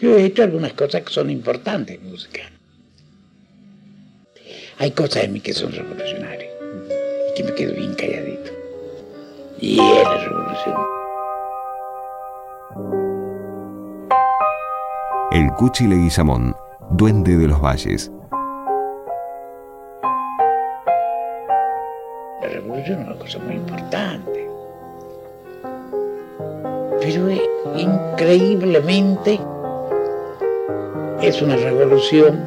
Yo he hecho algunas cosas que son importantes en música. Hay cosas en mí que son revolucionarias y que me quedo bien calladito. Y es la revolución. El Cuchi Leguizamón, duende de los valles. La revolución es una cosa muy importante. Pero es, increíblemente es una revolución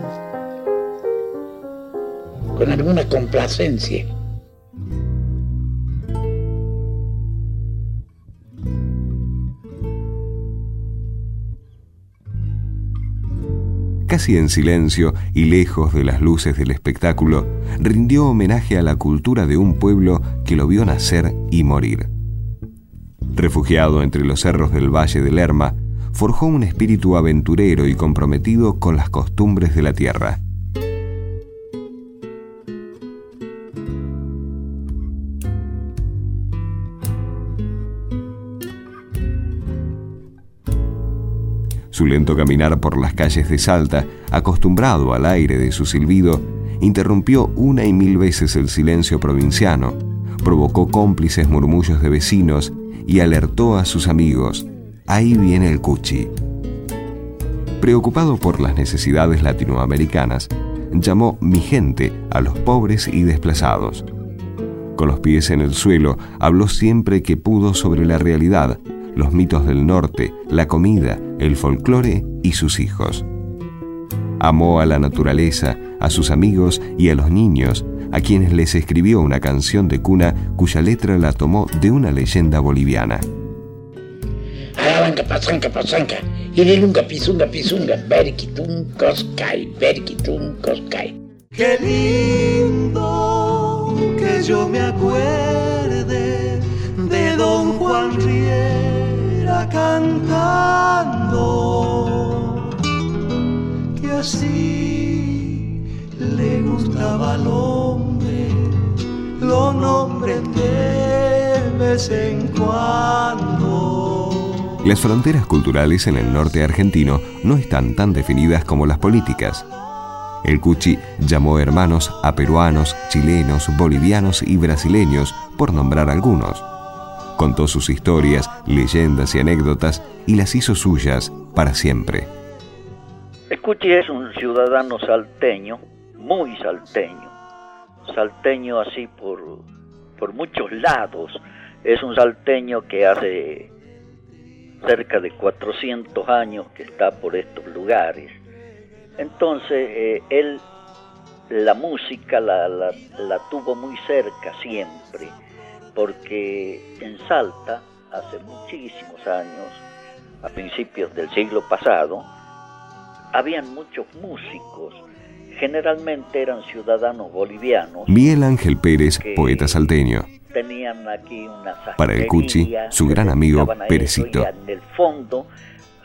con alguna complacencia. Casi en silencio y lejos de las luces del espectáculo, rindió homenaje a la cultura de un pueblo que lo vio nacer y morir. Refugiado entre los cerros del Valle del Lerma, forjó un espíritu aventurero y comprometido con las costumbres de la tierra. Su lento caminar por las calles de Salta, acostumbrado al aire de su silbido, interrumpió una y mil veces el silencio provinciano, provocó cómplices murmullos de vecinos y alertó a sus amigos, ahí viene el Cuchi. Preocupado por las necesidades latinoamericanas, llamó mi gente a los pobres y desplazados. Con los pies en el suelo, habló siempre que pudo sobre la realidad, los mitos del norte, la comida, el folclore y sus hijos. Amó a la naturaleza, a sus amigos y a los niños, a quienes les escribió una canción de cuna cuya letra la tomó de una leyenda boliviana. Alabanca, pasanca, pasanca, irilunga, pisunga, pisunga, berquitun, coscay, berquitun, coscay. Qué lindo que yo me acuerde de don Juan Riera cantando, que así le gustaba al hombre, lo nombren de vez en. Las fronteras culturales en el norte argentino no están tan definidas como las políticas. El Cuchi llamó hermanos a peruanos, chilenos, bolivianos y brasileños, por nombrar algunos. Contó sus historias, leyendas y anécdotas y las hizo suyas para siempre. El Cuchi es un ciudadano salteño, muy salteño, salteño así por, por muchos lados. Es un salteño que hace cerca de 400 años que está por estos lugares. Entonces, eh, él la música la, la, la, tuvo muy cerca siempre, porque en Salta, hace muchísimos años, a principios del siglo pasado, habían muchos músicos, generalmente eran ciudadanos bolivianos. Miguel Ángel Pérez, poeta salteño. Tenían aquí una Para el Cuchi, su gran amigo Perecito. En el fondo,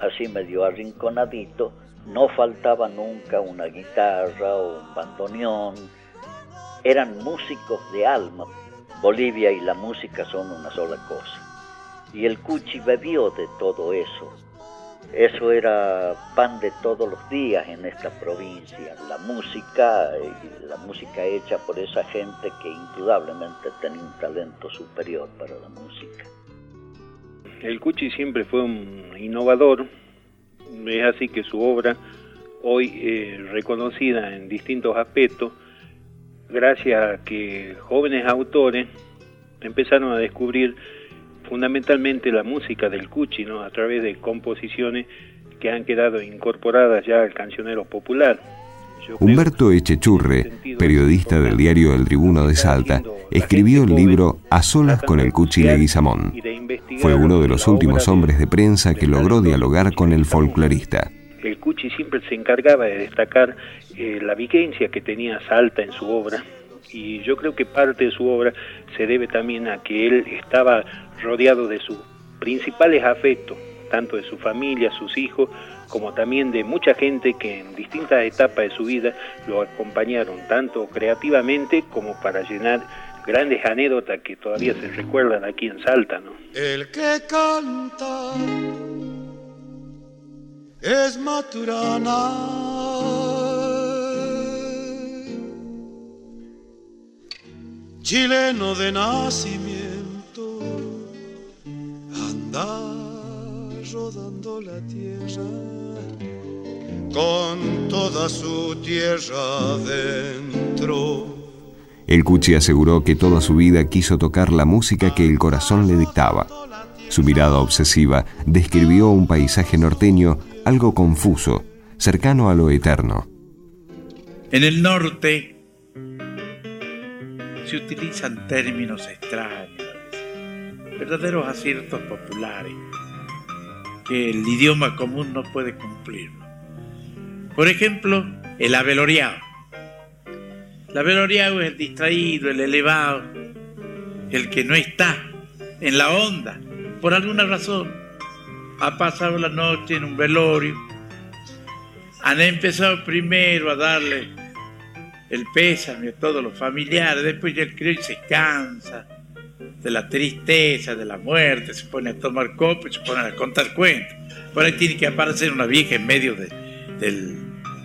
así medio arrinconadito, no faltaba nunca una guitarra o un bandoneón. Eran músicos de alma. Bolivia y la música son una sola cosa. Y el Cuchi bebió de todo eso. Eso era pan de todos los días en esta provincia. La música, la música hecha por esa gente que indudablemente tenía un talento superior para la música. El Cuchi siempre fue un innovador, es así que su obra, hoy eh, reconocida en distintos aspectos, gracias a que jóvenes autores empezaron a descubrir fundamentalmente la música del Cuchi, ¿no? a través de composiciones que han quedado incorporadas ya al cancionero popular. Humberto Echechurre, periodista del diario El Tribuno de Salta, escribió el libro A solas con el Cuchi Leguizamón. Fue uno de los últimos hombres de prensa que logró dialogar con el folclorista. El Cuchi siempre se encargaba de destacar eh, la vigencia que tenía Salta en su obra y yo creo que parte de su obra se debe también a que él estaba rodeado de sus principales afectos, tanto de su familia, sus hijos, como también de mucha gente que en distintas etapas de su vida lo acompañaron, tanto creativamente como para llenar grandes anécdotas que todavía se recuerdan aquí en Salta. ¿no? El que canta es Maturana. Chileno de nacimiento, la tierra con toda su tierra dentro. El Cuchi aseguró que toda su vida quiso tocar la música que el corazón le dictaba. Su mirada obsesiva describió un paisaje norteño algo confuso, cercano a lo eterno. En el norte se utilizan términos extraños, verdaderos aciertos populares que el idioma común no puede cumplir. Por ejemplo, el aveloriado. El aveloriado es el distraído, el elevado, el que no está en la onda, por alguna razón ha pasado la noche en un velorio, han empezado primero a darle el pésame a todos los familiares, después ya el criollo se cansa de la tristeza, de la muerte, se pone a tomar copas, se pone a contar cuentos. Por ahí tiene que aparecer una vieja en medio del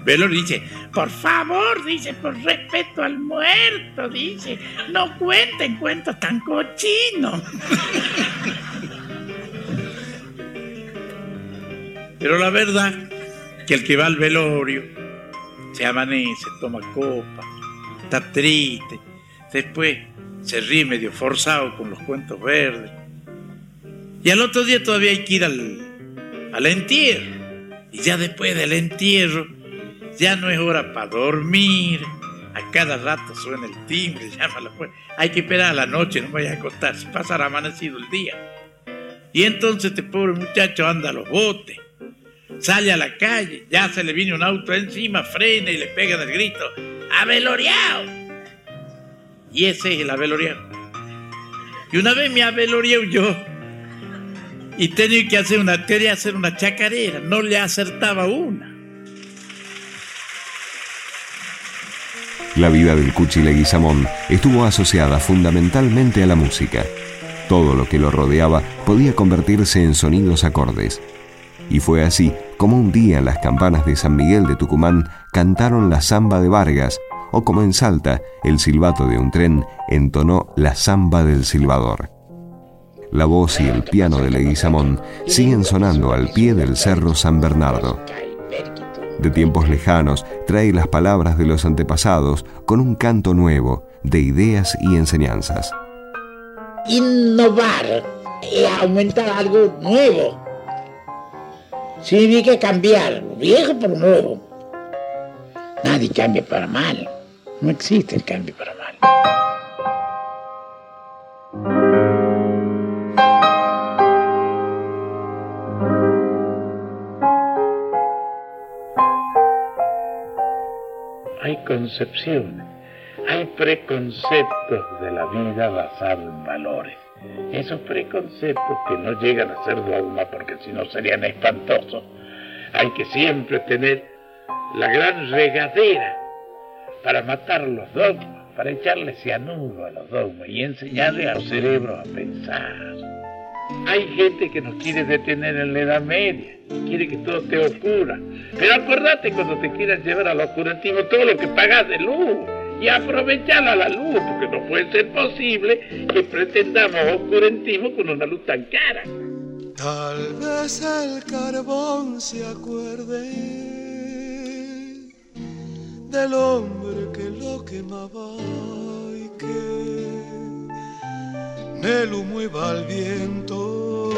velorio y dice, por favor, dice, por respeto al muerto, dice, no cuenten cuentos tan cochinos. Pero la verdad que el que va al velorio se amanece, toma copa, está triste, después se ríe medio forzado con los cuentos verdes. Y al otro día todavía hay que ir al, al entierro. Y ya después del entierro, ya no es hora para dormir. A cada rato suena el timbre, llama la puerta. Hay que esperar a la noche, no vaya a acostarse, pasará amanecido el día. Y entonces este pobre muchacho anda a los botes sale a la calle, ya se le viene un auto encima, frena y le pega el grito, ¡Aveloriao! Y ese es el aveloriao. Y una vez me yo y tenía que hacer una, hacer una chacarera, no le acertaba una. La vida del Cuchi Leguizamón estuvo asociada fundamentalmente a la música. Todo lo que lo rodeaba podía convertirse en sonidos acordes. Y fue así como un día las campanas de San Miguel de Tucumán cantaron la samba de Vargas, o como en Salta el silbato de un tren entonó la samba del silbador. La voz y el piano de Leguizamón siguen sonando al pie del cerro San Bernardo. De tiempos lejanos trae las palabras de los antepasados con un canto nuevo de ideas y enseñanzas. Innovar y aumentar algo nuevo que cambiar, viejo por nuevo. Nadie cambia para mal. No existe el cambio para mal. Hay concepciones, hay preconceptos de la vida basados en valores esos preconceptos que no llegan a ser dogma porque si no serían espantosos. Hay que siempre tener la gran regadera para matar los dogmas, para echarle cianuro a los dogmas y enseñarle al cerebro a pensar. Hay gente que nos quiere detener en la Edad Media, quiere que todo te oscura. Pero acuérdate cuando te quieras llevar al oscurantismo todo lo que pagas de luz y aprovechar a la luz, porque no puede ser posible que pretendamos oscurantismo con una luz tan cara. Tal vez el carbón se acuerde del hombre que lo quemaba y que en el humo iba al viento,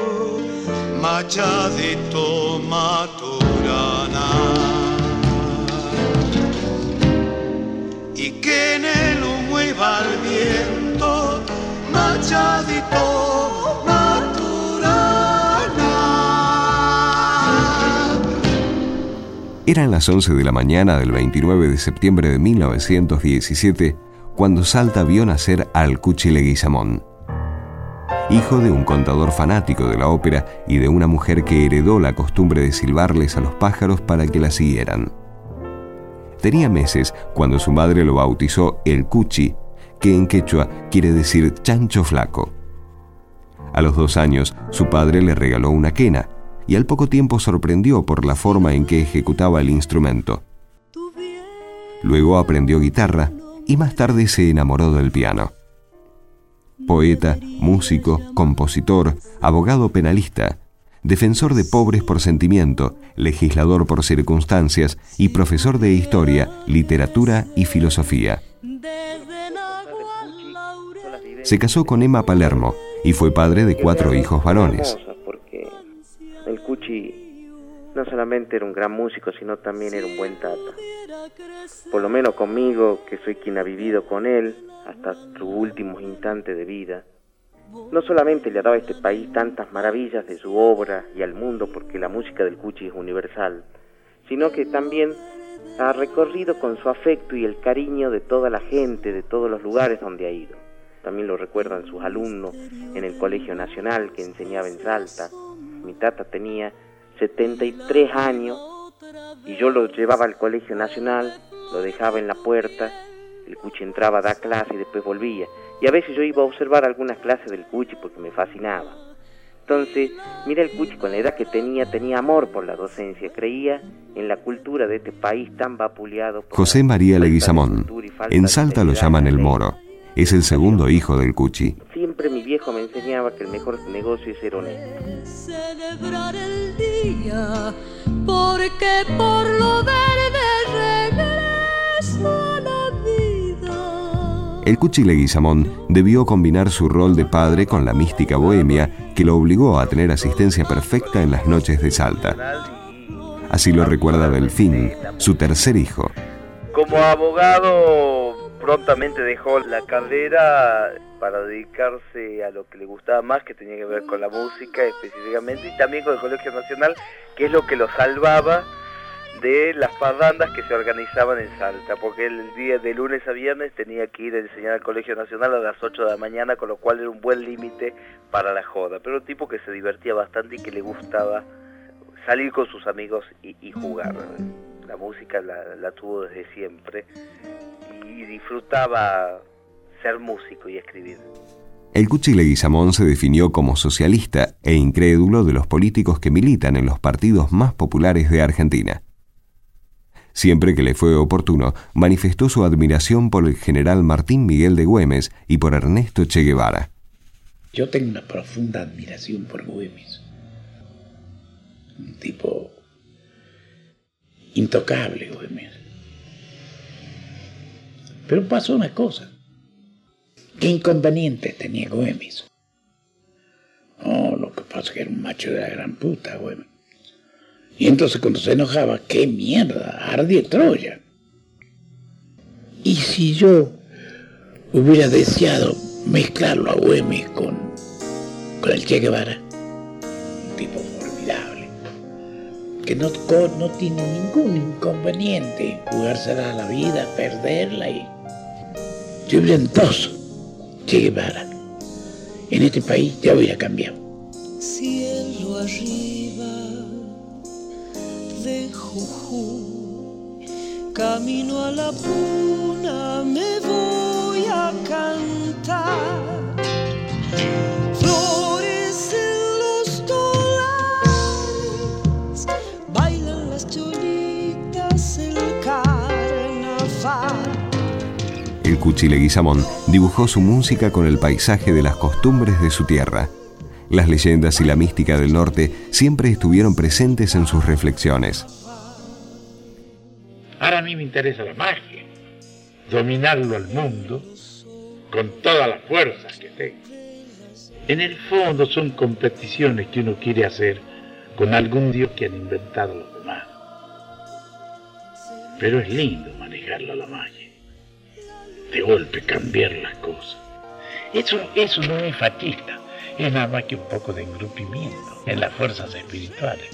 machadito maturana. y que en el humo iba al viento, machadito Eran las 11 de la mañana del 29 de septiembre de 1917 cuando Salta vio nacer al Cuchi Leguizamón. Hijo de un contador fanático de la ópera y de una mujer que heredó la costumbre de silbarles a los pájaros para que la siguieran. Tenía meses cuando su madre lo bautizó el Cuchi, que en quechua quiere decir chancho flaco. A los dos años, su padre le regaló una quena, y al poco tiempo sorprendió por la forma en que ejecutaba el instrumento. Luego aprendió guitarra y más tarde se enamoró del piano. Poeta, músico, compositor, abogado penalista, defensor de pobres por sentimiento, legislador por circunstancias y profesor de historia, literatura y filosofía. Se casó con Emma Palermo y fue padre de cuatro hijos varones. No solamente era un gran músico, sino también era un buen tata. Por lo menos conmigo, que soy quien ha vivido con él hasta su últimos instantes de vida no solamente le ha dado a este país tantas maravillas de su obra y al mundo, porque la música del Cuchi es universal, sino que también ha recorrido con su afecto y el cariño de toda la gente, de todos los lugares donde ha ido. También lo recuerdan sus alumnos en el Colegio Nacional que enseñaba en Salta. Mi tata tenía 73 años y yo lo llevaba al Colegio Nacional, lo dejaba en la puerta, el Cuchi entraba a dar clase y después volvía y a veces yo iba a observar algunas clases del Cuchi porque me fascinaba. Entonces, mira el Cuchi con la edad que tenía, tenía amor por la docencia, creía en la cultura de este país tan vapuleado. Por José María Leguizamón, en Salta lo llaman el Moro, es el segundo hijo del Cuchi. Siempre mi viejo me enseñaba que el mejor negocio es ser honesto. Celebrar el día, porque por lo verde regreso a la el Cuchi Leguizamón debió combinar su rol de padre con la mística bohemia que lo obligó a tener asistencia perfecta en las noches de Salta. Así lo recuerda Delfín, su tercer hijo. Como abogado prontamente dejó la carrera para dedicarse a lo que le gustaba más, que tenía que ver con la música específicamente, y también con el Colegio Nacional, que es lo que lo salvaba de las parrandas que se organizaban en Salta, porque el día de lunes a viernes tenía que ir a enseñar al Colegio Nacional a las 8 de la mañana, con lo cual era un buen límite para la joda, pero un tipo que se divertía bastante y que le gustaba salir con sus amigos y, jugar. La música la, tuvo desde siempre y disfrutaba ser músico y escribir. El Cuchi Leguizamón se definió como socialista e incrédulo de los políticos que militan en los partidos más populares de Argentina. Siempre que le fue oportuno, manifestó su admiración por el general Martín Miguel de Güemes y por Ernesto Che Guevara. Yo tengo una profunda admiración por Güemes. Un tipo intocable, Güemes. Pero pasó una cosa. ¿Qué inconvenientes tenía Güemes? Oh, lo que pasa es que era un macho de la gran puta, Güemes. Y entonces cuando se enojaba, qué mierda, ardía Troya. Y si yo hubiera deseado mezclarlo a Güemes con, con el Che Guevara, un tipo formidable, que no, no tiene ningún inconveniente jugársela a la vida, perderla y... Yo brillantoso, Che Guevara. En este país ya hubiera cambiado. Cielo arriba de Jujuy. Camino a la puna, El Cuchileguizamón dibujó su música con el paisaje de las costumbres de su tierra. Las leyendas y la mística del norte siempre estuvieron presentes en sus reflexiones. Ahora a mí me interesa la magia, dominarlo al mundo con todas las fuerzas que tenga. En el fondo son competiciones que uno quiere hacer con algún dios que han inventado los demás. Pero es lindo manejarla la magia. De golpe cambiar las cosas. Eso, eso no es fascista es nada más que un poco de engrupimiento en las fuerzas espirituales.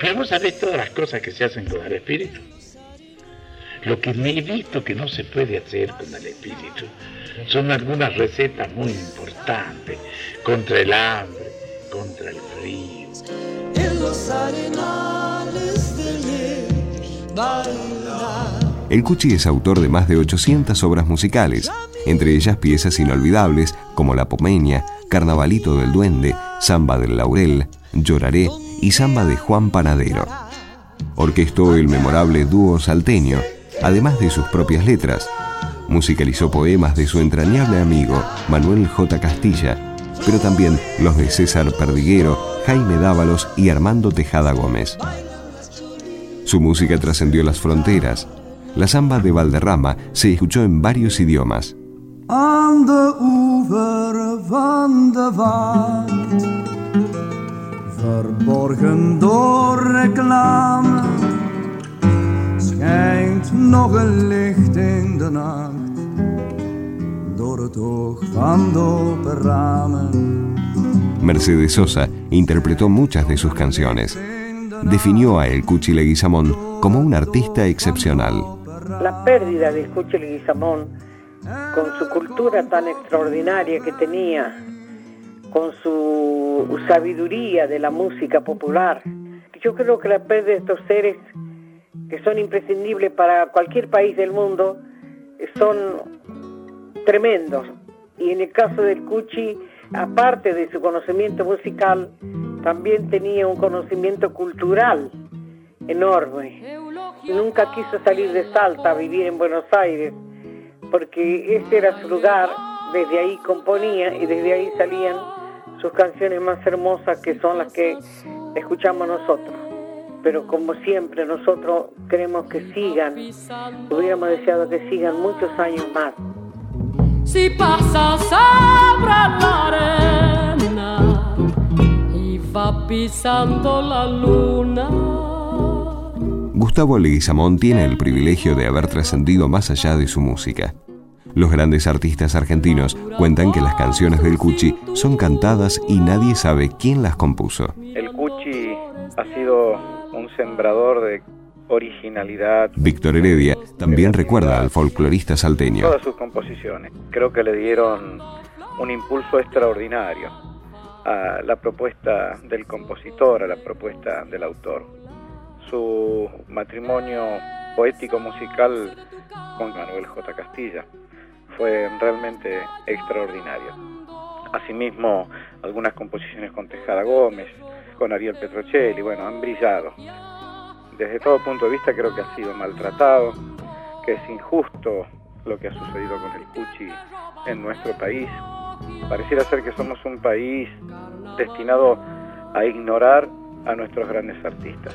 Pero vos sabés todas las cosas que se hacen con el espíritu. Lo que me he visto que no se puede hacer con el espíritu son algunas recetas muy importantes contra el hambre, contra el frío. En los arenales el Cuchi es autor de más de 800 obras musicales, entre ellas piezas inolvidables como La Pomeña, Carnavalito del Duende, Samba del Laurel, Lloraré y samba de Juan Panadero. Orquestó el memorable dúo salteño, además de sus propias letras. Musicalizó poemas de su entrañable amigo Manuel J. Castilla, pero también los de César Perdiguero, Jaime Dávalos y Armando Tejada Gómez. Su música trascendió las fronteras. La samba de Valderrama se escuchó en varios idiomas. Mercedes Sosa interpretó muchas de sus canciones. Definió a El Cuchi Leguizamón como un artista excepcional. La pérdida de Cuchi Leguizamón, con su cultura tan extraordinaria que tenía, con su sabiduría de la música popular, yo creo que la pérdida de estos seres que son imprescindibles para cualquier país del mundo son tremendos. Y en el caso del Cuchi, aparte de su conocimiento musical, también tenía un conocimiento cultural enorme. Nunca quiso salir de Salta a vivir en Buenos Aires, porque ese era su lugar, desde ahí componía y desde ahí salían sus canciones más hermosas que son las que escuchamos nosotros. Pero como siempre nosotros queremos que sigan, hubiéramos deseado que sigan muchos años más si pasa sobre la arena y va pisando la luna. Gustavo Leguizamón tiene el privilegio de haber trascendido más allá de su música. Los grandes artistas argentinos cuentan que las canciones del Cuchi son cantadas y nadie sabe quién las compuso. El Cuchi ha sido un sembrador de originalidad. Víctor Heredia también recuerda al folclorista salteño. Todas sus composiciones. Creo que le dieron un impulso extraordinario a la propuesta del compositor, a la propuesta del autor. Su matrimonio poético musical con Manuel J. Castilla fue realmente extraordinario. Asimismo, algunas composiciones con Tejada Gómez, con Ariel Petrocelli, bueno, han brillado desde todo punto de vista creo que ha sido maltratado, que es injusto lo que ha sucedido con el Cuchi en nuestro país. Pareciera ser que somos un país destinado a ignorar a nuestros grandes artistas.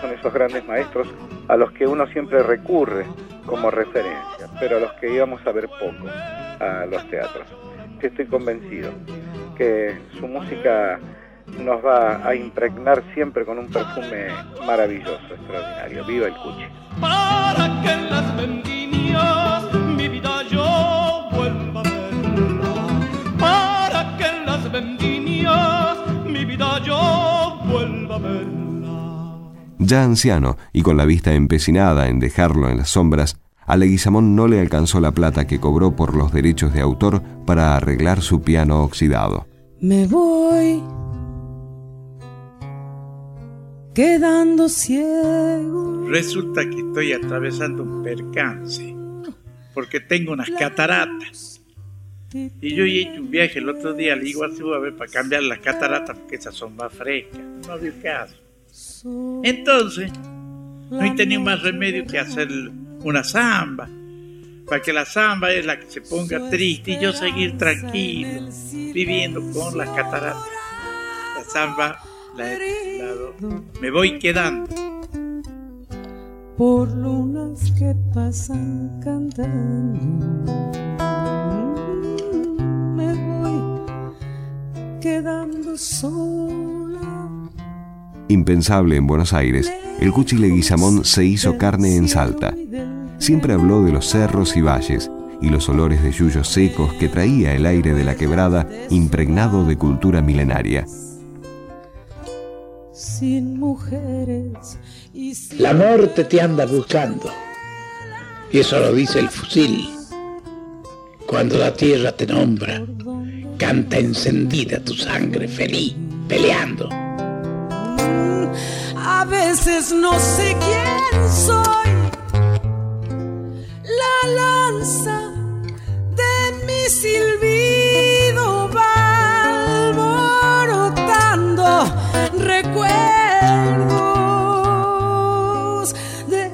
Son esos grandes maestros a los que uno siempre recurre como referencia, pero a los que íbamos a ver poco a los teatros. Estoy convencido que su música nos va a impregnar siempre con un perfume maravilloso, extraordinario. Viva el Cuchi. Ya anciano y con la vista empecinada en dejarlo en las sombras, a Leguizamón no le alcanzó la plata que cobró por los derechos de autor para arreglar su piano oxidado. Me voy quedando ciego. Resulta que estoy atravesando un percance porque tengo unas cataratas. Y yo he hecho un viaje el otro día, le digo a ver para cambiar las cataratas porque esas son más frescas. No había caso. Entonces, no he tenido más remedio que hacer una samba. Para que la samba es la que se ponga triste y yo seguir tranquilo, viviendo con las cataratas. La samba me voy quedando. Por lunas que pasan cantando, me voy quedando sola. Impensable en Buenos Aires, el Cuchi Leguizamón se hizo carne en Salta. Siempre habló de los cerros y valles y los olores de yuyos secos que traía el aire de la quebrada impregnado de cultura milenaria. sin mujeres y sin La muerte te anda buscando. Y eso lo dice el fusil. Cuando la tierra te nombra, canta encendida tu sangre feliz, peleando. A veces no sé quién soy. La lanza de mi silbido va alborotando recuerdos de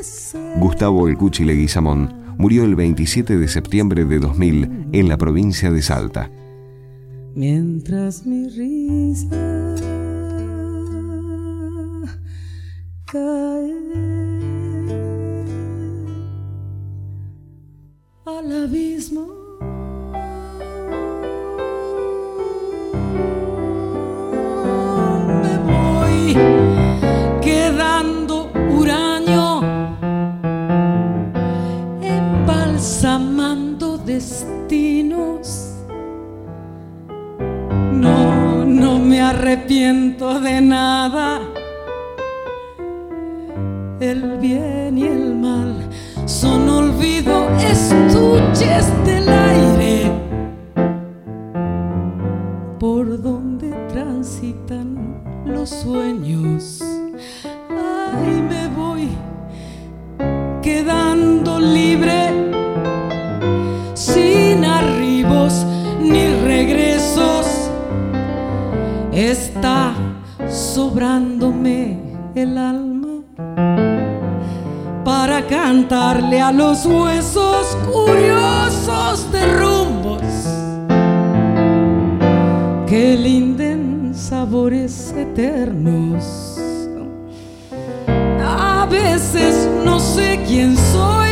ese Gustavo El Cuchi Leguizamón murió el 27 de septiembre de 2000 en la provincia de Salta. Mientras mi risa good. Los sueños. Ay, me voy quedando libre, sin arribos ni regresos. Está sobrándome el alma para cantarle a los huesos curiosos de rumbos que linden sabores eternos. A veces no sé quién soy.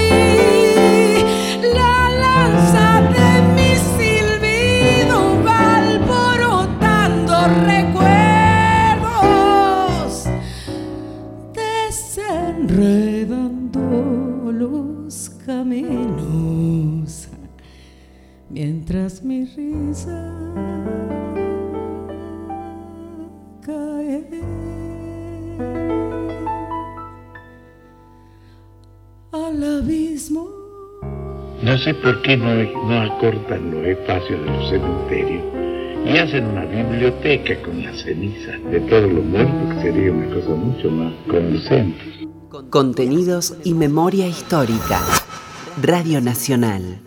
Sé por qué no, no acortan los espacios de los cementerios y hacen una biblioteca con las cenizas de todos los muertos, que sería una cosa mucho más conducente. Contenidos y memoria histórica. Radio Nacional.